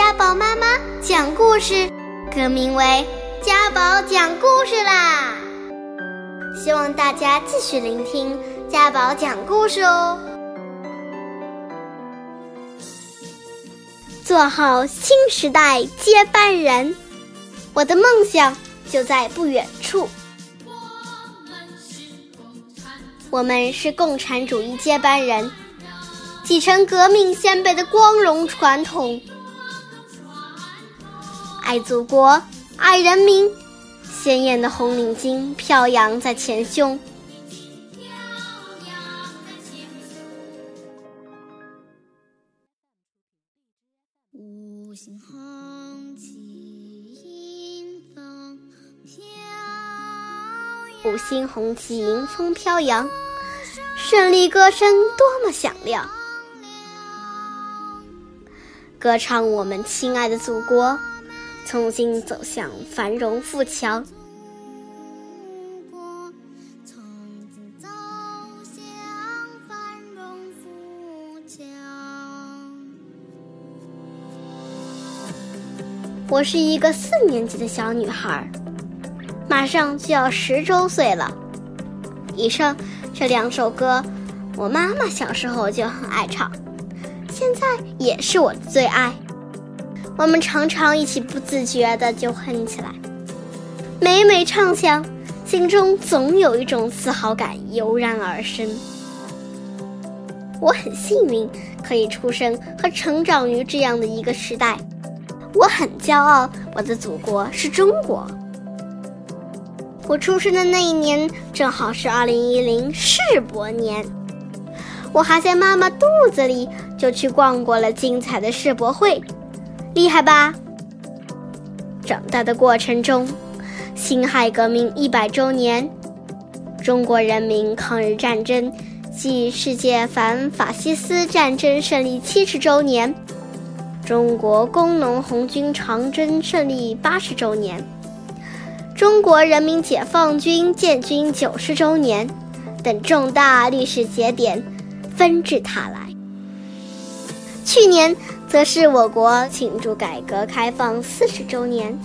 家宝妈妈讲故事，更名为家宝讲故事啦！希望大家继续聆听家宝讲故事哦。做好新时代接班人，我的梦想就在不远处。我们是共产主义接班人，继承革命先辈的光荣传统。爱祖国，爱人民，鲜艳的红领巾飘扬在前胸。五星红旗迎风飘扬，五星红旗迎风飘扬，胜利歌声多么响亮，歌唱我们亲爱的祖国。重新走向繁荣富强。我是一个四年级的小女孩，马上就要十周岁了。以上这两首歌，我妈妈小时候就很爱唱，现在也是我的最爱。我们常常一起不自觉的就哼起来，每每唱响，心中总有一种自豪感油然而生。我很幸运可以出生和成长于这样的一个时代，我很骄傲，我的祖国是中国。我出生的那一年正好是二零一零世博年，我还在妈妈肚子里就去逛过了精彩的世博会。厉害吧！长大的过程中，辛亥革命一百周年，中国人民抗日战争暨世界反法西斯战争胜利七十周年，中国工农红军长征胜利八十周年，中国人民解放军建军九十周年等重大历史节点纷至沓来。去年。则是我国庆祝改革开放四十周年，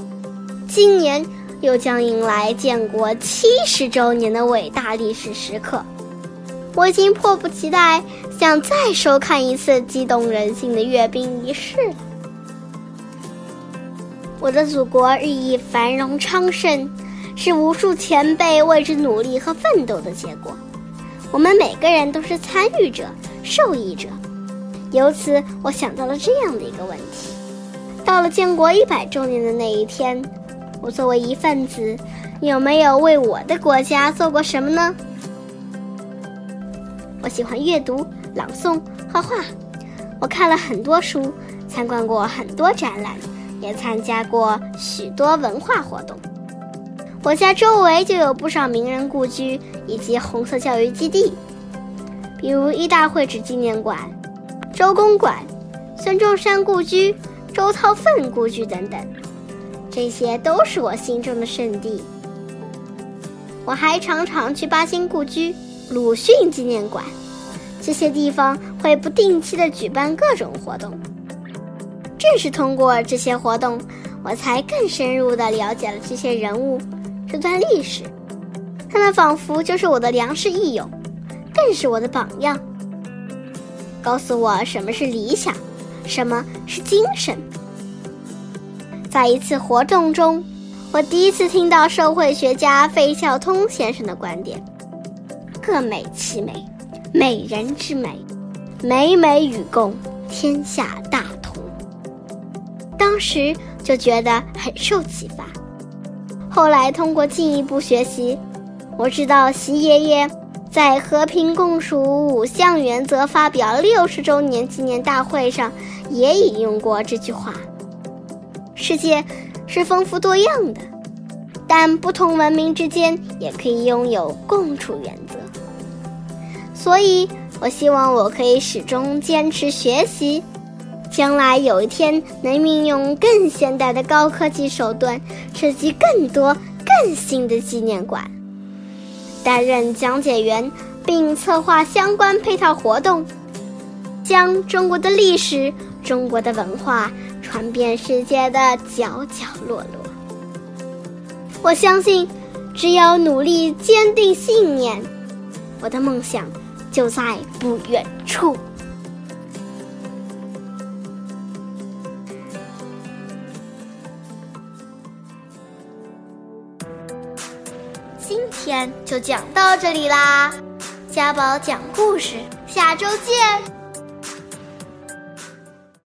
今年又将迎来建国七十周年的伟大历史时刻，我已经迫不及待想再收看一次激动人心的阅兵仪式了。我的祖国日益繁荣昌盛，是无数前辈为之努力和奋斗的结果，我们每个人都是参与者、受益者。由此，我想到了这样的一个问题：到了建国一百周年的那一天，我作为一份子，有没有为我的国家做过什么呢？我喜欢阅读、朗诵、画画，我看了很多书，参观过很多展览，也参加过许多文化活动。我家周围就有不少名人故居以及红色教育基地，比如一大会址纪念馆。周公馆、孙中山故居、周韬奋故居等等，这些都是我心中的圣地。我还常常去巴金故居、鲁迅纪念馆，这些地方会不定期的举办各种活动。正是通过这些活动，我才更深入的了解了这些人物、这段历史。他们仿佛就是我的良师益友，更是我的榜样。告诉我什么是理想，什么是精神。在一次活动中，我第一次听到社会学家费孝通先生的观点：“各美其美，美人之美，美美与共，天下大同。”当时就觉得很受启发。后来通过进一步学习，我知道习爷爷。在和平共处五项原则发表六十周年纪念大会上，也引用过这句话：“世界是丰富多样的，但不同文明之间也可以拥有共处原则。”所以，我希望我可以始终坚持学习，将来有一天能运用更现代的高科技手段，设计更多更新的纪念馆。担任讲解员，并策划相关配套活动，将中国的历史、中国的文化传遍世界的角角落落。我相信，只要努力坚定信念，我的梦想就在不远处。今天就讲到这里啦，家宝讲故事，下周见。